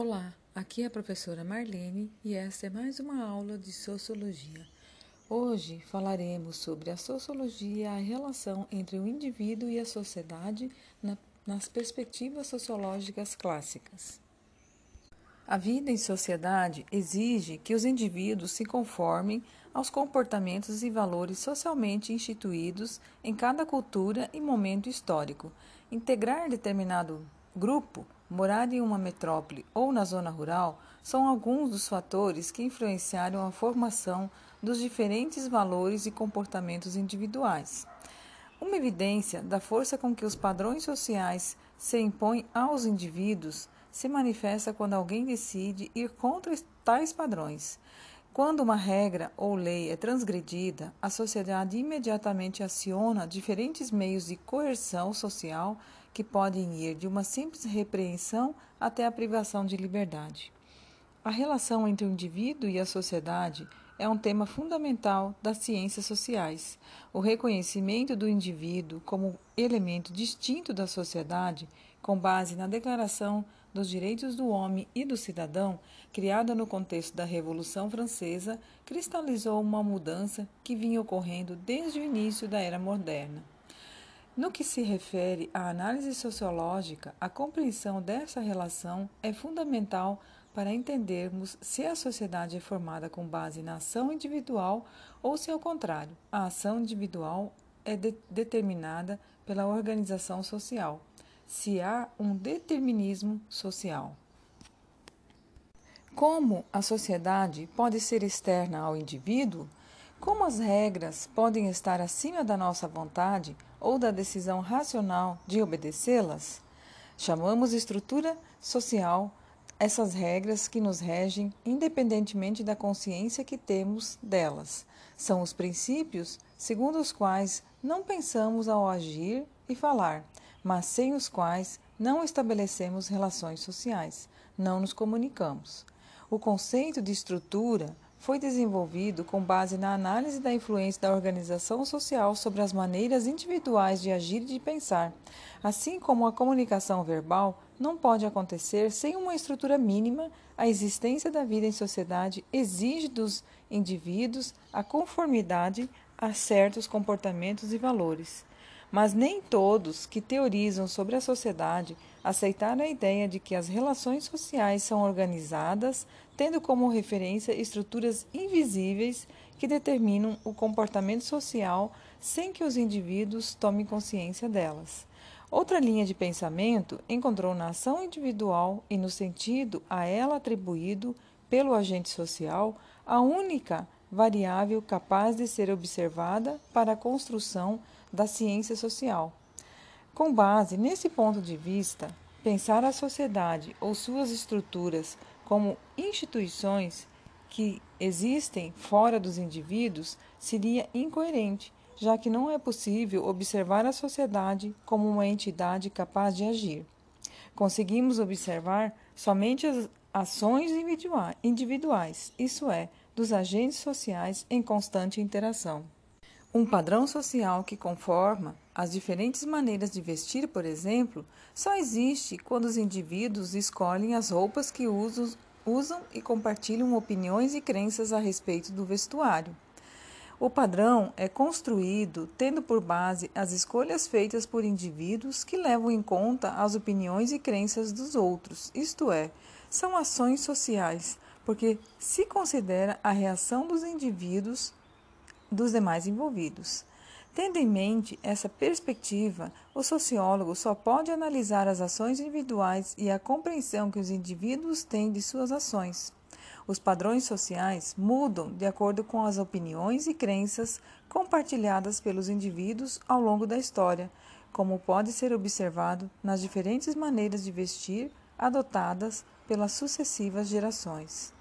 Olá, aqui é a professora Marlene e esta é mais uma aula de Sociologia. Hoje falaremos sobre a sociologia e a relação entre o indivíduo e a sociedade na, nas perspectivas sociológicas clássicas. A vida em sociedade exige que os indivíduos se conformem aos comportamentos e valores socialmente instituídos em cada cultura e momento histórico. Integrar determinado grupo, morar em uma metrópole ou na zona rural são alguns dos fatores que influenciaram a formação dos diferentes valores e comportamentos individuais. Uma evidência da força com que os padrões sociais se impõem aos indivíduos se manifesta quando alguém decide ir contra tais padrões. Quando uma regra ou lei é transgredida, a sociedade imediatamente aciona diferentes meios de coerção social que podem ir de uma simples repreensão até a privação de liberdade. A relação entre o indivíduo e a sociedade é um tema fundamental das ciências sociais. O reconhecimento do indivíduo como elemento distinto da sociedade, com base na Declaração dos Direitos do Homem e do Cidadão, criada no contexto da Revolução Francesa, cristalizou uma mudança que vinha ocorrendo desde o início da era moderna. No que se refere à análise sociológica, a compreensão dessa relação é fundamental para entendermos se a sociedade é formada com base na ação individual ou se, ao contrário, a ação individual é de determinada pela organização social, se há um determinismo social. Como a sociedade pode ser externa ao indivíduo, como as regras podem estar acima da nossa vontade ou da decisão racional de obedecê-las? Chamamos estrutura social essas regras que nos regem independentemente da consciência que temos delas. São os princípios segundo os quais não pensamos ao agir e falar, mas sem os quais não estabelecemos relações sociais, não nos comunicamos. O conceito de estrutura foi desenvolvido com base na análise da influência da organização social sobre as maneiras individuais de agir e de pensar. Assim como a comunicação verbal não pode acontecer sem uma estrutura mínima, a existência da vida em sociedade exige dos indivíduos a conformidade a certos comportamentos e valores. Mas nem todos que teorizam sobre a sociedade aceitaram a ideia de que as relações sociais são organizadas, tendo como referência estruturas invisíveis que determinam o comportamento social sem que os indivíduos tomem consciência delas. Outra linha de pensamento encontrou na ação individual e no sentido a ela atribuído pelo agente social a única variável capaz de ser observada para a construção da ciência social. Com base nesse ponto de vista, pensar a sociedade ou suas estruturas como instituições que existem fora dos indivíduos seria incoerente, já que não é possível observar a sociedade como uma entidade capaz de agir. Conseguimos observar somente as ações individuais, isso é, dos agentes sociais em constante interação. Um padrão social que conforma as diferentes maneiras de vestir, por exemplo, só existe quando os indivíduos escolhem as roupas que usam, usam e compartilham opiniões e crenças a respeito do vestuário. O padrão é construído tendo por base as escolhas feitas por indivíduos que levam em conta as opiniões e crenças dos outros, isto é, são ações sociais, porque se considera a reação dos indivíduos dos demais envolvidos. Tendo em mente essa perspectiva, o sociólogo só pode analisar as ações individuais e a compreensão que os indivíduos têm de suas ações. Os padrões sociais mudam de acordo com as opiniões e crenças compartilhadas pelos indivíduos ao longo da história, como pode ser observado nas diferentes maneiras de vestir adotadas pelas sucessivas gerações.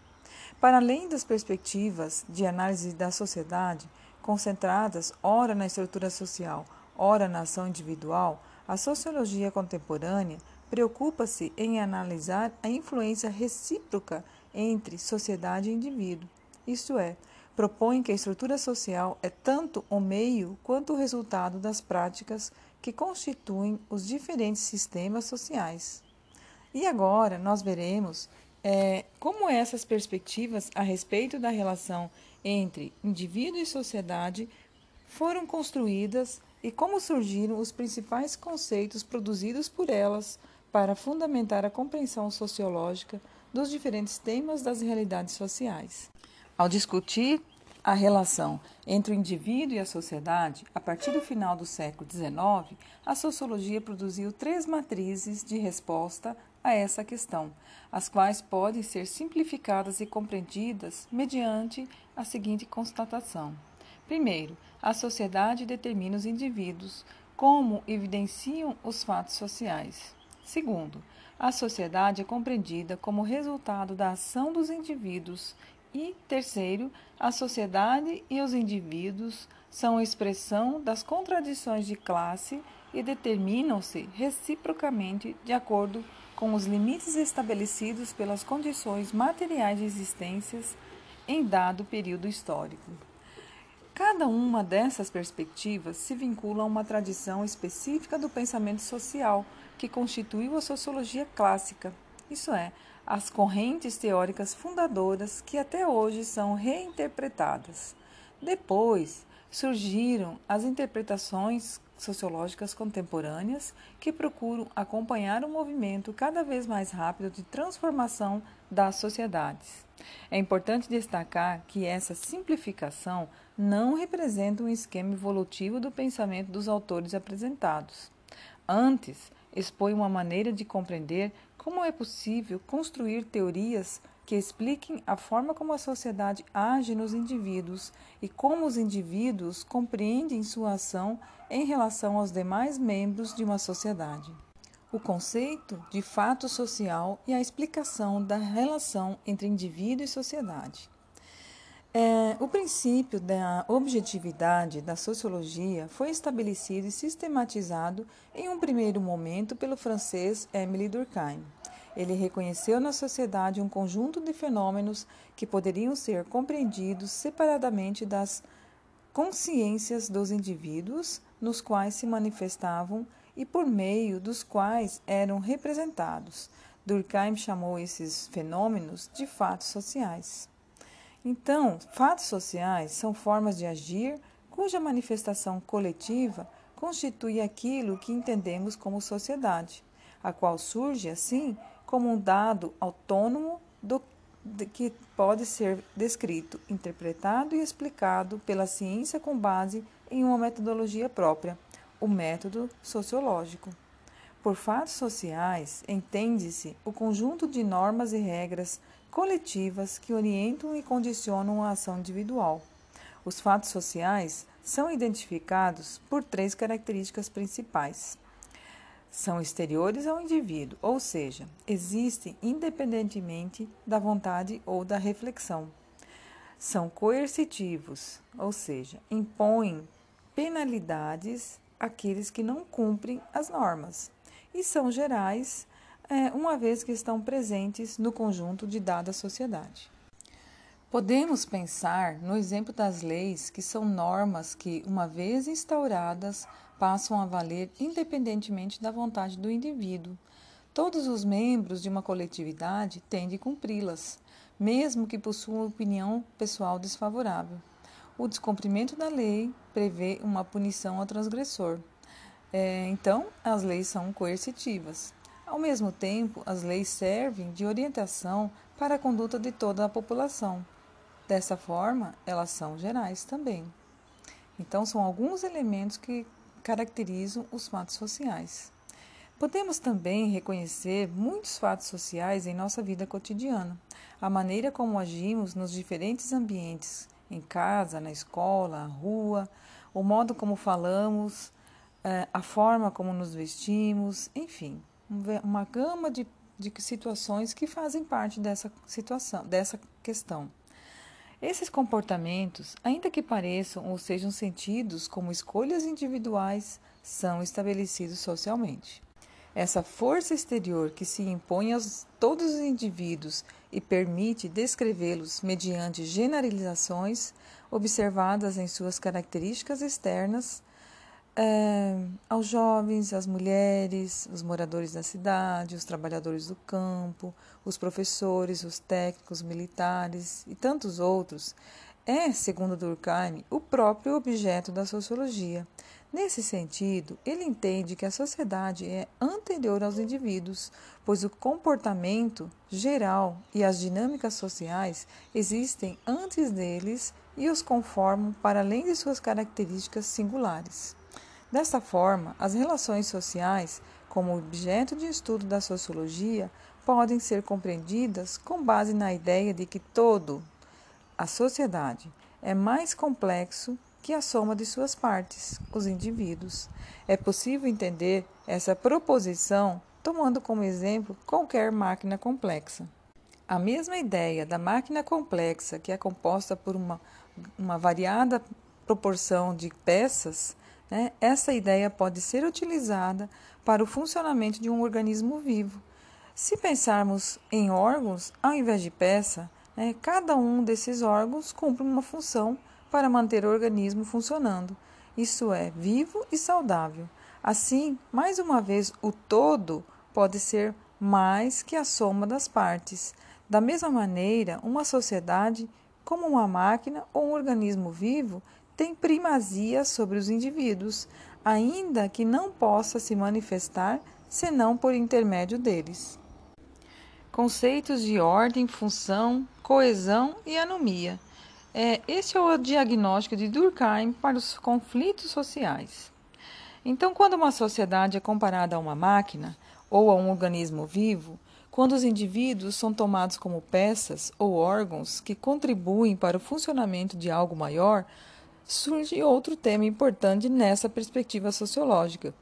Para além das perspectivas de análise da sociedade, concentradas ora na estrutura social, ora na ação individual, a sociologia contemporânea preocupa-se em analisar a influência recíproca entre sociedade e indivíduo. Isto é, propõe que a estrutura social é tanto o meio quanto o resultado das práticas que constituem os diferentes sistemas sociais. E agora nós veremos é, como essas perspectivas a respeito da relação entre indivíduo e sociedade foram construídas e como surgiram os principais conceitos produzidos por elas para fundamentar a compreensão sociológica dos diferentes temas das realidades sociais. Ao discutir a relação entre o indivíduo e a sociedade, a partir do final do século XIX, a sociologia produziu três matrizes de resposta a essa questão, as quais podem ser simplificadas e compreendidas mediante a seguinte constatação. Primeiro, a sociedade determina os indivíduos, como evidenciam os fatos sociais. Segundo, a sociedade é compreendida como resultado da ação dos indivíduos. E, terceiro, a sociedade e os indivíduos são a expressão das contradições de classe e determinam-se reciprocamente de acordo com os limites estabelecidos pelas condições materiais de existências em dado período histórico. Cada uma dessas perspectivas se vincula a uma tradição específica do pensamento social que constituiu a sociologia clássica, isso é, as correntes teóricas fundadoras que até hoje são reinterpretadas. Depois surgiram as interpretações sociológicas contemporâneas que procuram acompanhar o movimento cada vez mais rápido de transformação das sociedades. É importante destacar que essa simplificação não representa um esquema evolutivo do pensamento dos autores apresentados. Antes, expõe uma maneira de compreender como é possível construir teorias que expliquem a forma como a sociedade age nos indivíduos e como os indivíduos compreendem sua ação em relação aos demais membros de uma sociedade. O conceito de fato social e a explicação da relação entre indivíduo e sociedade. É, o princípio da objetividade da sociologia foi estabelecido e sistematizado em um primeiro momento pelo francês Émile Durkheim. Ele reconheceu na sociedade um conjunto de fenômenos que poderiam ser compreendidos separadamente das consciências dos indivíduos nos quais se manifestavam e por meio dos quais eram representados. Durkheim chamou esses fenômenos de fatos sociais. Então, fatos sociais são formas de agir cuja manifestação coletiva constitui aquilo que entendemos como sociedade, a qual surge, assim, como um dado autônomo do, que pode ser descrito, interpretado e explicado pela ciência com base em uma metodologia própria, o método sociológico. Por fatos sociais, entende-se o conjunto de normas e regras coletivas que orientam e condicionam a ação individual. Os fatos sociais são identificados por três características principais. São exteriores ao indivíduo, ou seja, existem independentemente da vontade ou da reflexão. São coercitivos, ou seja, impõem penalidades àqueles que não cumprem as normas. E são gerais, é, uma vez que estão presentes no conjunto de dada sociedade. Podemos pensar no exemplo das leis, que são normas que, uma vez instauradas, passam a valer independentemente da vontade do indivíduo. Todos os membros de uma coletividade têm de cumpri-las, mesmo que possuam opinião pessoal desfavorável. O descumprimento da lei prevê uma punição ao transgressor. É, então, as leis são coercitivas. Ao mesmo tempo, as leis servem de orientação para a conduta de toda a população. Dessa forma, elas são gerais também. Então, são alguns elementos que caracterizam os fatos sociais. Podemos também reconhecer muitos fatos sociais em nossa vida cotidiana. A maneira como agimos nos diferentes ambientes, em casa, na escola, na rua, o modo como falamos, eh, a forma como nos vestimos, enfim uma gama de, de situações que fazem parte dessa situação, dessa questão. Esses comportamentos, ainda que pareçam ou sejam sentidos como escolhas individuais, são estabelecidos socialmente. Essa força exterior que se impõe a todos os indivíduos e permite descrevê-los mediante generalizações observadas em suas características externas é, aos jovens, às mulheres, os moradores da cidade, os trabalhadores do campo, os professores, os técnicos, militares e tantos outros, é, segundo Durkheim, o próprio objeto da sociologia. Nesse sentido, ele entende que a sociedade é anterior aos indivíduos, pois o comportamento geral e as dinâmicas sociais existem antes deles e os conformam para além de suas características singulares. Desta forma, as relações sociais, como objeto de estudo da sociologia, podem ser compreendidas com base na ideia de que todo, a sociedade, é mais complexo que a soma de suas partes, os indivíduos. É possível entender essa proposição tomando como exemplo qualquer máquina complexa. A mesma ideia da máquina complexa, que é composta por uma, uma variada proporção de peças, né? Essa ideia pode ser utilizada para o funcionamento de um organismo vivo. Se pensarmos em órgãos, ao invés de peça, né, cada um desses órgãos cumpre uma função para manter o organismo funcionando, isso é, vivo e saudável. Assim, mais uma vez, o todo pode ser mais que a soma das partes. Da mesma maneira, uma sociedade, como uma máquina ou um organismo vivo, tem primazia sobre os indivíduos, ainda que não possa se manifestar senão por intermédio deles. Conceitos de ordem, função, coesão e anomia. É, esse é o diagnóstico de Durkheim para os conflitos sociais. Então, quando uma sociedade é comparada a uma máquina ou a um organismo vivo, quando os indivíduos são tomados como peças ou órgãos que contribuem para o funcionamento de algo maior, surge outro tema importante nessa perspectiva sociológica,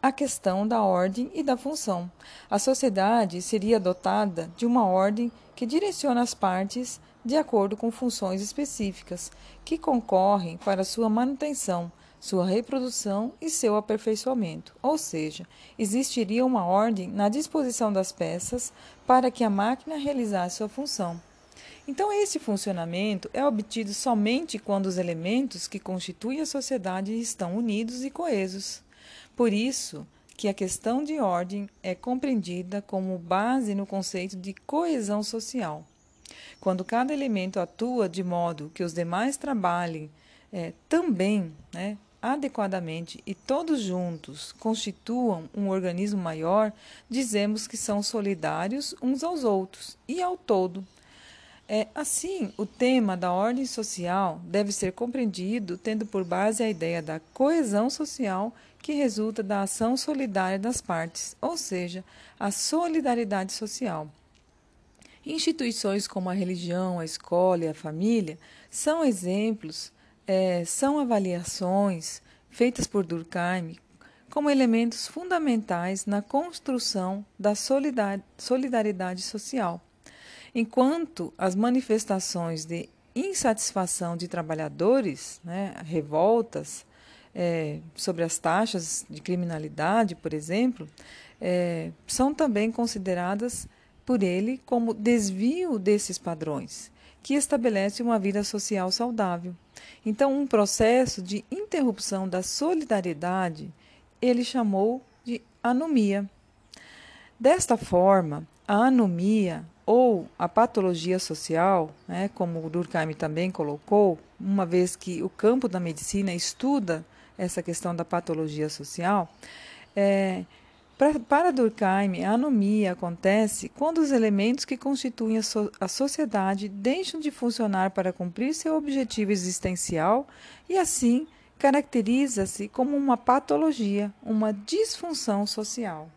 a questão da ordem e da função. A sociedade seria dotada de uma ordem que direciona as partes de acordo com funções específicas, que concorrem para sua manutenção, sua reprodução e seu aperfeiçoamento. Ou seja, existiria uma ordem na disposição das peças para que a máquina realizasse sua função. Então, esse funcionamento é obtido somente quando os elementos que constituem a sociedade estão unidos e coesos. Por isso que a questão de ordem é compreendida como base no conceito de coesão social. Quando cada elemento atua de modo que os demais trabalhem é, também né, adequadamente e todos juntos constituam um organismo maior, dizemos que são solidários uns aos outros e ao todo. É, assim, o tema da ordem social deve ser compreendido tendo por base a ideia da coesão social que resulta da ação solidária das partes, ou seja, a solidariedade social. Instituições como a religião, a escola e a família são exemplos, é, são avaliações feitas por Durkheim como elementos fundamentais na construção da solidariedade social. Enquanto as manifestações de insatisfação de trabalhadores, né, revoltas é, sobre as taxas de criminalidade, por exemplo, é, são também consideradas por ele como desvio desses padrões, que estabelece uma vida social saudável. Então, um processo de interrupção da solidariedade ele chamou de anomia. Desta forma, a anomia ou a patologia social, né, como Durkheim também colocou, uma vez que o campo da medicina estuda essa questão da patologia social, é, para Durkheim, a anomia acontece quando os elementos que constituem a, so, a sociedade deixam de funcionar para cumprir seu objetivo existencial e, assim, caracteriza-se como uma patologia, uma disfunção social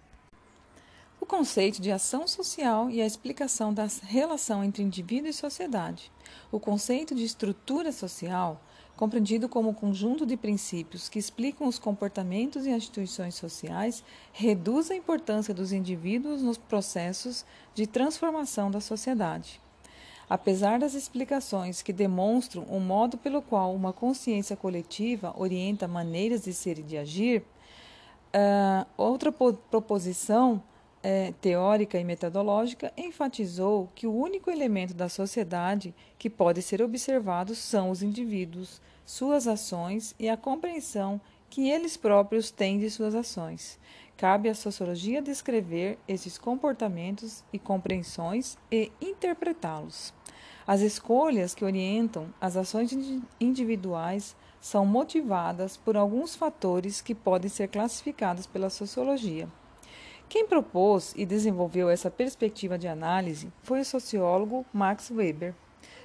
conceito de ação social e a explicação da relação entre indivíduo e sociedade. O conceito de estrutura social, compreendido como conjunto de princípios que explicam os comportamentos e instituições sociais, reduz a importância dos indivíduos nos processos de transformação da sociedade. Apesar das explicações que demonstram o modo pelo qual uma consciência coletiva orienta maneiras de ser e de agir, uh, outra proposição é, teórica e metodológica, enfatizou que o único elemento da sociedade que pode ser observado são os indivíduos, suas ações e a compreensão que eles próprios têm de suas ações. Cabe à sociologia descrever esses comportamentos e compreensões e interpretá-los. As escolhas que orientam as ações individuais são motivadas por alguns fatores que podem ser classificados pela sociologia. Quem propôs e desenvolveu essa perspectiva de análise foi o sociólogo Max Weber.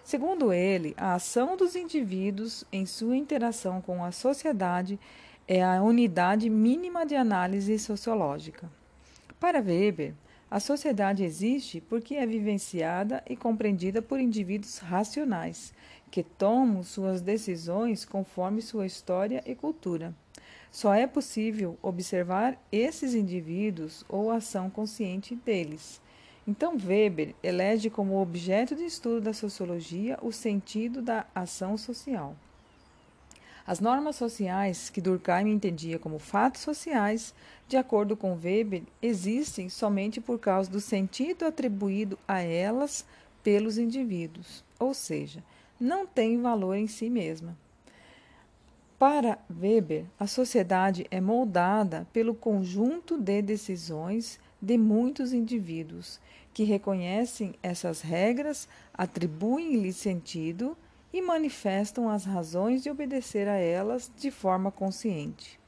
Segundo ele, a ação dos indivíduos em sua interação com a sociedade é a unidade mínima de análise sociológica. Para Weber, a sociedade existe porque é vivenciada e compreendida por indivíduos racionais, que tomam suas decisões conforme sua história e cultura. Só é possível observar esses indivíduos ou a ação consciente deles. Então, Weber elege como objeto de estudo da sociologia o sentido da ação social. As normas sociais, que Durkheim entendia como fatos sociais, de acordo com Weber, existem somente por causa do sentido atribuído a elas pelos indivíduos, ou seja, não têm valor em si mesma. Para Weber, a sociedade é moldada pelo conjunto de decisões de muitos indivíduos que reconhecem essas regras, atribuem-lhes sentido e manifestam as razões de obedecer a elas de forma consciente.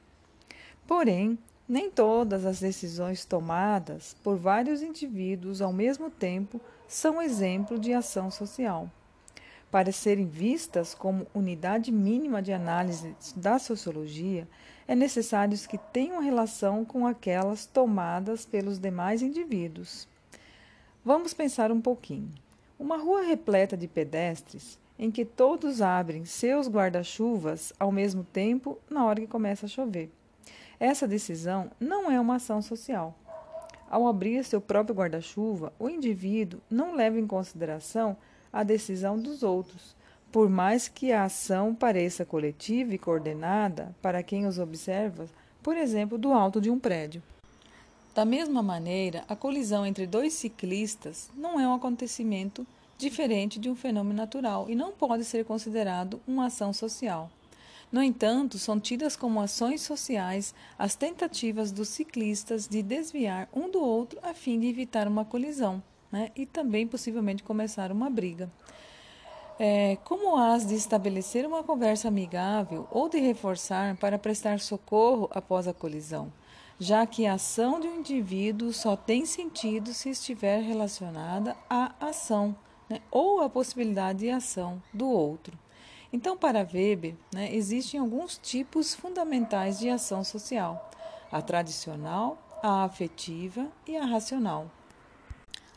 Porém, nem todas as decisões tomadas por vários indivíduos ao mesmo tempo são exemplo de ação social. Para serem vistas como unidade mínima de análise da sociologia, é necessário que tenham relação com aquelas tomadas pelos demais indivíduos. Vamos pensar um pouquinho. Uma rua repleta de pedestres em que todos abrem seus guarda-chuvas ao mesmo tempo na hora que começa a chover. Essa decisão não é uma ação social. Ao abrir seu próprio guarda-chuva, o indivíduo não leva em consideração a decisão dos outros, por mais que a ação pareça coletiva e coordenada para quem os observa, por exemplo, do alto de um prédio. Da mesma maneira, a colisão entre dois ciclistas não é um acontecimento diferente de um fenômeno natural e não pode ser considerado uma ação social. No entanto, são tidas como ações sociais as tentativas dos ciclistas de desviar um do outro a fim de evitar uma colisão né, e também possivelmente começar uma briga. É, como as de estabelecer uma conversa amigável ou de reforçar para prestar socorro após a colisão, já que a ação de um indivíduo só tem sentido se estiver relacionada à ação né, ou a possibilidade de ação do outro. Então, para Weber, né, existem alguns tipos fundamentais de ação social: a tradicional, a afetiva e a racional.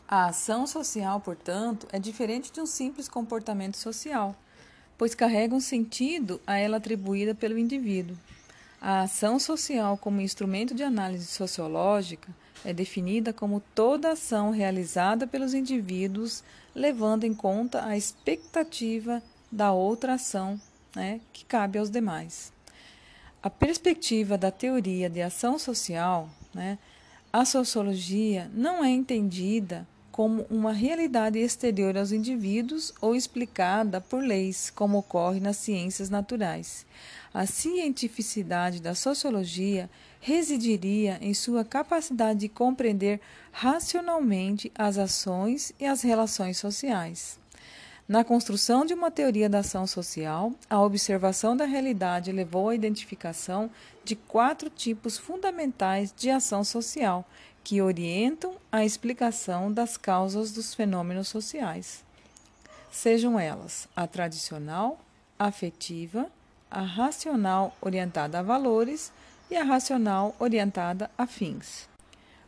A ação social, portanto, é diferente de um simples comportamento social, pois carrega um sentido a ela atribuída pelo indivíduo. A ação social, como instrumento de análise sociológica, é definida como toda ação realizada pelos indivíduos levando em conta a expectativa da outra ação né, que cabe aos demais. A perspectiva da teoria de ação social, né, a sociologia não é entendida como uma realidade exterior aos indivíduos ou explicada por leis, como ocorre nas ciências naturais. A cientificidade da sociologia residiria em sua capacidade de compreender racionalmente as ações e as relações sociais. Na construção de uma teoria da ação social, a observação da realidade levou à identificação de quatro tipos fundamentais de ação social que orientam a explicação das causas dos fenômenos sociais. Sejam elas a tradicional, a afetiva, a racional orientada a valores e a racional orientada a fins.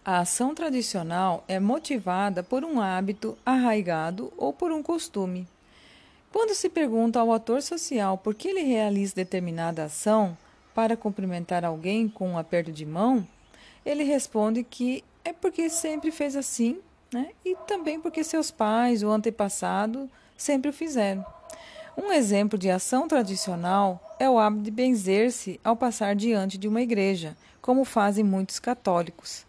A ação tradicional é motivada por um hábito arraigado ou por um costume. Quando se pergunta ao ator social por que ele realiza determinada ação para cumprimentar alguém com um aperto de mão, ele responde que é porque sempre fez assim, né? e também porque seus pais ou antepassados sempre o fizeram. Um exemplo de ação tradicional é o hábito de benzer-se ao passar diante de uma igreja, como fazem muitos católicos.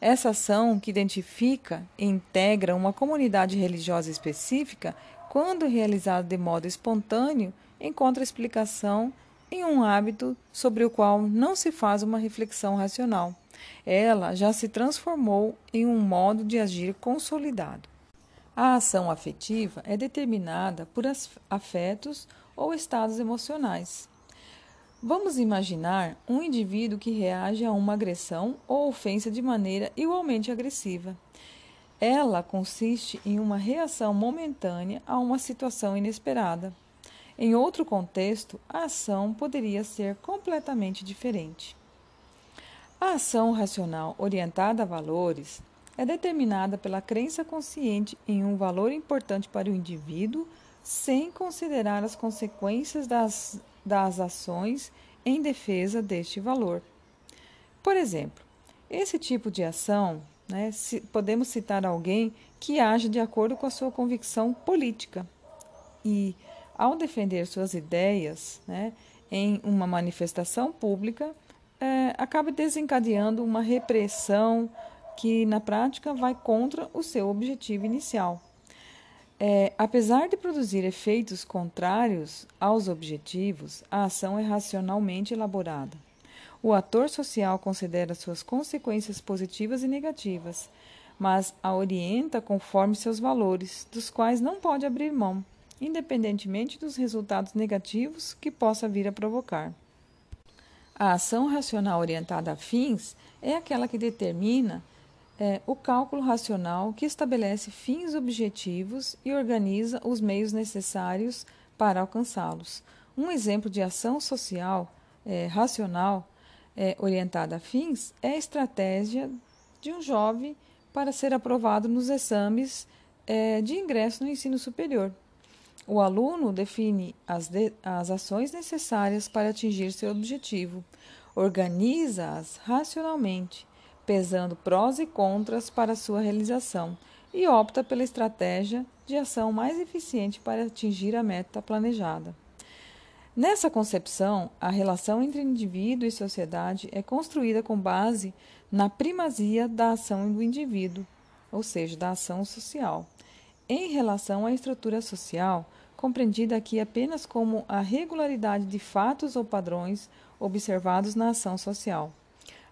Essa ação, que identifica e integra uma comunidade religiosa específica, quando realizada de modo espontâneo, encontra explicação em um hábito sobre o qual não se faz uma reflexão racional. Ela já se transformou em um modo de agir consolidado. A ação afetiva é determinada por afetos ou estados emocionais. Vamos imaginar um indivíduo que reage a uma agressão ou ofensa de maneira igualmente agressiva. Ela consiste em uma reação momentânea a uma situação inesperada. Em outro contexto, a ação poderia ser completamente diferente. A ação racional orientada a valores é determinada pela crença consciente em um valor importante para o indivíduo, sem considerar as consequências das, das ações em defesa deste valor. Por exemplo, esse tipo de ação, né, podemos citar alguém que age de acordo com a sua convicção política e ao defender suas ideias né, em uma manifestação pública, é, acaba desencadeando uma repressão que, na prática, vai contra o seu objetivo inicial. É, apesar de produzir efeitos contrários aos objetivos, a ação é racionalmente elaborada. O ator social considera suas consequências positivas e negativas, mas a orienta conforme seus valores, dos quais não pode abrir mão independentemente dos resultados negativos que possa vir a provocar. A ação racional orientada a fins é aquela que determina é, o cálculo racional que estabelece fins objetivos e organiza os meios necessários para alcançá-los. Um exemplo de ação social é, racional é, orientada a fins é a estratégia de um jovem para ser aprovado nos exames é, de ingresso no ensino superior. O aluno define as, de, as ações necessárias para atingir seu objetivo, organiza-as racionalmente, pesando prós e contras para sua realização, e opta pela estratégia de ação mais eficiente para atingir a meta planejada. Nessa concepção, a relação entre indivíduo e sociedade é construída com base na primazia da ação do indivíduo, ou seja, da ação social em relação à estrutura social, compreendida aqui apenas como a regularidade de fatos ou padrões observados na ação social.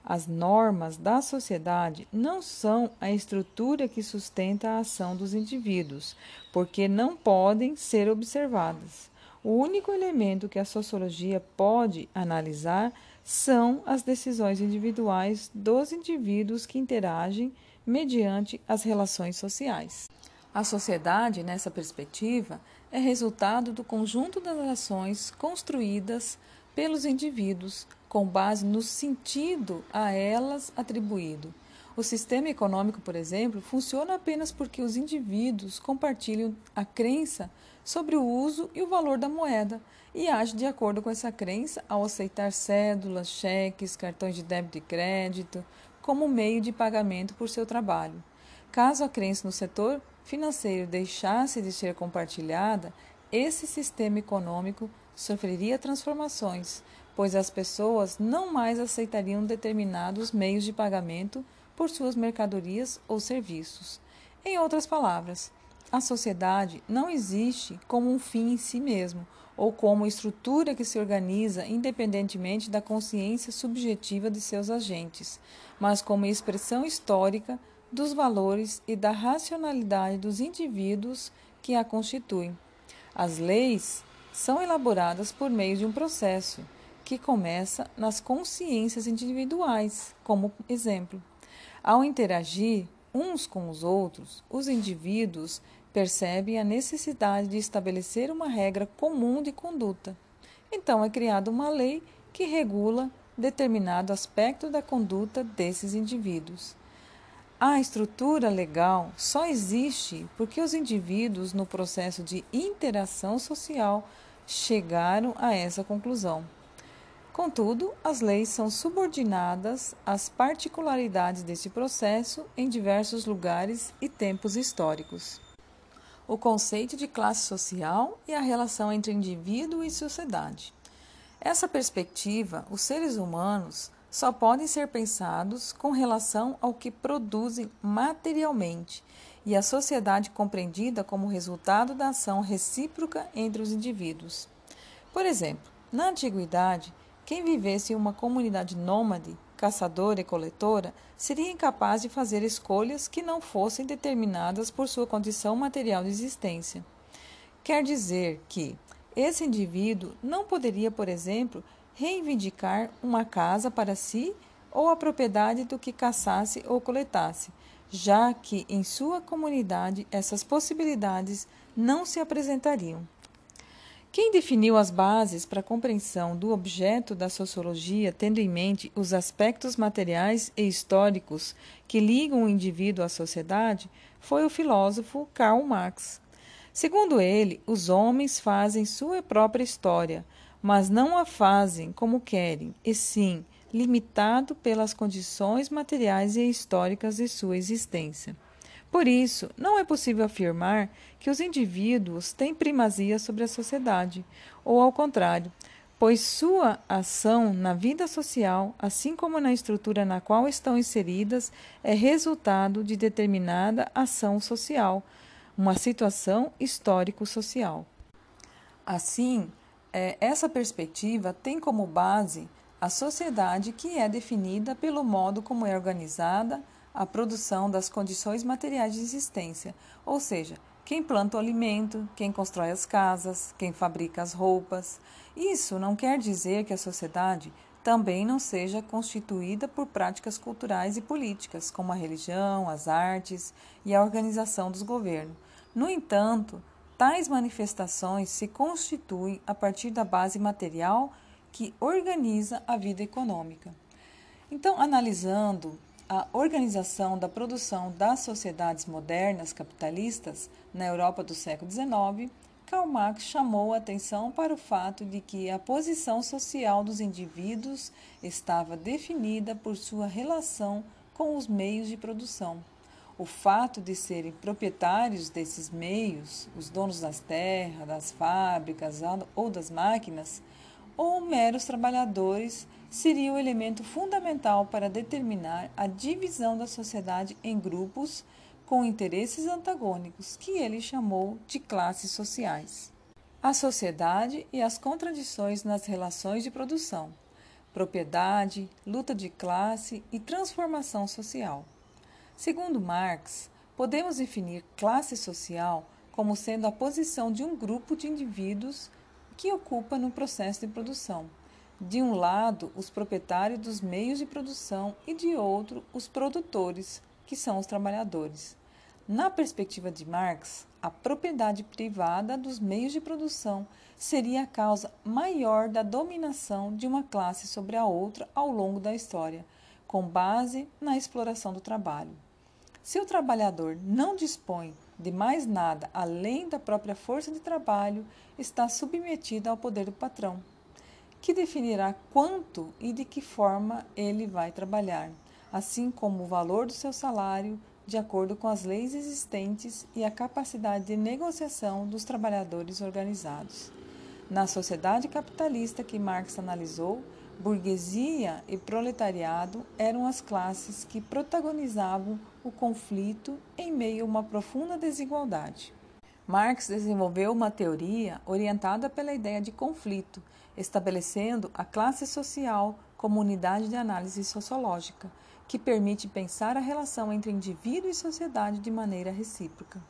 As normas da sociedade não são a estrutura que sustenta a ação dos indivíduos, porque não podem ser observadas. O único elemento que a sociologia pode analisar são as decisões individuais dos indivíduos que interagem mediante as relações sociais. A sociedade, nessa perspectiva, é resultado do conjunto das ações construídas pelos indivíduos com base no sentido a elas atribuído. O sistema econômico, por exemplo, funciona apenas porque os indivíduos compartilham a crença sobre o uso e o valor da moeda e agem de acordo com essa crença ao aceitar cédulas, cheques, cartões de débito e crédito como meio de pagamento por seu trabalho. Caso a crença no setor financeiro deixasse de ser compartilhada, esse sistema econômico sofreria transformações, pois as pessoas não mais aceitariam determinados meios de pagamento por suas mercadorias ou serviços. Em outras palavras, a sociedade não existe como um fim em si mesmo ou como estrutura que se organiza independentemente da consciência subjetiva de seus agentes, mas como expressão histórica dos valores e da racionalidade dos indivíduos que a constituem. As leis são elaboradas por meio de um processo que começa nas consciências individuais, como exemplo. Ao interagir uns com os outros, os indivíduos percebem a necessidade de estabelecer uma regra comum de conduta. Então é criada uma lei que regula determinado aspecto da conduta desses indivíduos. A estrutura legal só existe porque os indivíduos, no processo de interação social, chegaram a essa conclusão. Contudo, as leis são subordinadas às particularidades deste processo em diversos lugares e tempos históricos. O conceito de classe social e a relação entre indivíduo e sociedade. Essa perspectiva, os seres humanos só podem ser pensados com relação ao que produzem materialmente e a sociedade compreendida como resultado da ação recíproca entre os indivíduos. Por exemplo, Na antiguidade, quem vivesse em uma comunidade nômade, caçadora e coletora, seria incapaz de fazer escolhas que não fossem determinadas por sua condição material de existência. Quer dizer que esse indivíduo não poderia, por exemplo, reivindicar uma casa para si ou a propriedade do que caçasse ou coletasse, já que em sua comunidade essas possibilidades não se apresentariam. Quem definiu as bases para a compreensão do objeto da sociologia, tendo em mente os aspectos materiais e históricos que ligam o indivíduo à sociedade, foi o filósofo Karl Marx. Segundo ele, os homens fazem sua própria história, mas não a fazem como querem, e sim limitado pelas condições materiais e históricas de sua existência. Por isso, não é possível afirmar que os indivíduos têm primazia sobre a sociedade, ou ao contrário, pois sua ação na vida social, assim como na estrutura na qual estão inseridas, é resultado de determinada ação social, uma situação histórico-social. Assim, é, essa perspectiva tem como base a sociedade que é definida pelo modo como é organizada a produção das condições materiais de existência, ou seja, quem planta o alimento, quem constrói as casas, quem fabrica as roupas. Isso não quer dizer que a sociedade também não seja constituída por práticas culturais e políticas, como a religião, as artes e a organização dos governos. No entanto, tais manifestações se constituem a partir da base material que organiza a vida econômica. Então, analisando a organização da produção das sociedades modernas capitalistas na Europa do século XIX, Karl Marx chamou a atenção para o fato de que a posição social dos indivíduos estava definida por sua relação com os meios de produção. O fato de serem proprietários desses meios, os donos das terras, das fábricas ou das máquinas, ou meros trabalhadores, seria o elemento fundamental para determinar a divisão da sociedade em grupos com interesses antagônicos, que ele chamou de classes sociais. A sociedade e as contradições nas relações de produção, propriedade, luta de classe e transformação social. Segundo Marx, podemos definir classe social como sendo a posição de um grupo de indivíduos que ocupa no processo de produção de um lado, os proprietários dos meios de produção e de outro, os produtores, que são os trabalhadores. Na perspectiva de Marx, a propriedade privada dos meios de produção seria a causa maior da dominação de uma classe sobre a outra ao longo da história, com base na exploração do trabalho. Se o trabalhador não dispõe de mais nada além da própria força de trabalho, está submetido ao poder do patrão que definirá quanto e de que forma ele vai trabalhar, assim como o valor do seu salário, de acordo com as leis existentes e a capacidade de negociação dos trabalhadores organizados. Na sociedade capitalista que Marx analisou, burguesia e proletariado eram as classes que protagonizavam o conflito em meio a uma profunda desigualdade. Marx desenvolveu uma teoria orientada pela ideia de conflito, estabelecendo a classe social como unidade de análise sociológica, que permite pensar a relação entre indivíduo e sociedade de maneira recíproca.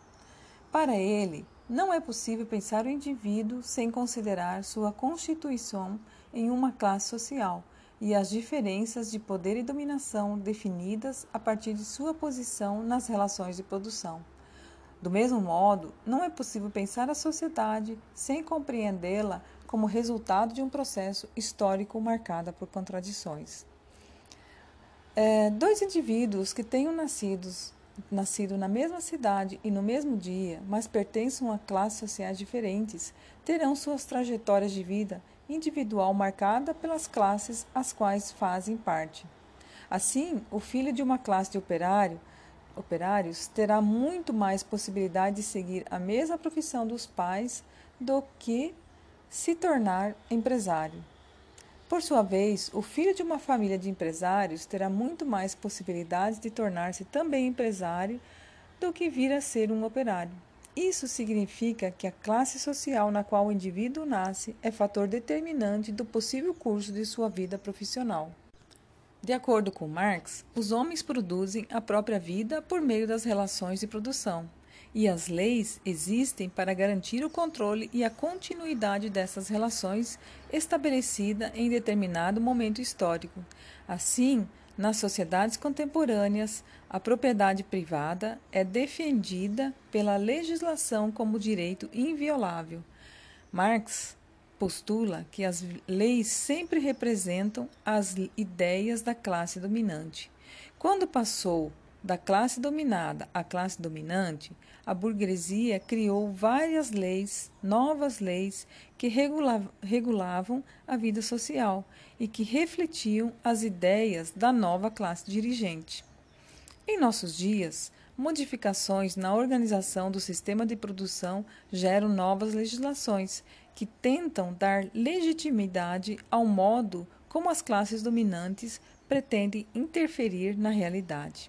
Para ele, não é possível pensar o indivíduo sem considerar sua constituição em uma classe social e as diferenças de poder e dominação definidas a partir de sua posição nas relações de produção. Do mesmo modo, não é possível pensar a sociedade sem compreendê-la como resultado de um processo histórico marcado por contradições. É, dois indivíduos que tenham nascidos, nascido na mesma cidade e no mesmo dia, mas pertençam a classes sociais diferentes, terão suas trajetórias de vida individual marcada pelas classes às quais fazem parte. Assim, o filho de uma classe de operário operários terá muito mais possibilidade de seguir a mesma profissão dos pais do que se tornar empresário. Por sua vez, o filho de uma família de empresários terá muito mais possibilidades de tornar-se também empresário do que vir a ser um operário. Isso significa que a classe social na qual o indivíduo nasce é fator determinante do possível curso de sua vida profissional. De acordo com Marx, os homens produzem a própria vida por meio das relações de produção, e as leis existem para garantir o controle e a continuidade dessas relações estabelecida em determinado momento histórico. Assim, nas sociedades contemporâneas, a propriedade privada é defendida pela legislação como direito inviolável. Marx postula que as leis sempre representam as ideias da classe dominante. Quando passou da classe dominada à classe dominante, a burguesia criou várias leis, novas leis, que regulavam a vida social e que refletiam as ideias da nova classe dirigente. Em nossos dias, modificações na organização do sistema de produção geram novas legislações que tentam dar legitimidade ao modo como as classes dominantes pretendem interferir na realidade.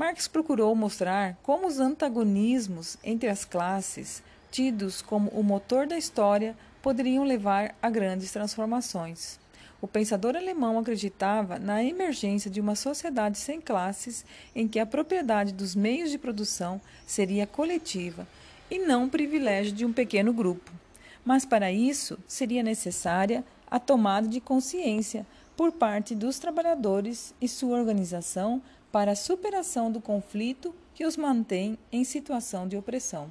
Marx procurou mostrar como os antagonismos entre as classes, tidos como o motor da história, poderiam levar a grandes transformações. O pensador alemão acreditava na emergência de uma sociedade sem classes em que a propriedade dos meios de produção seria coletiva e não privilégio de um pequeno grupo mas para isso seria necessária a tomada de consciência por parte dos trabalhadores e sua organização para a superação do conflito que os mantém em situação de opressão.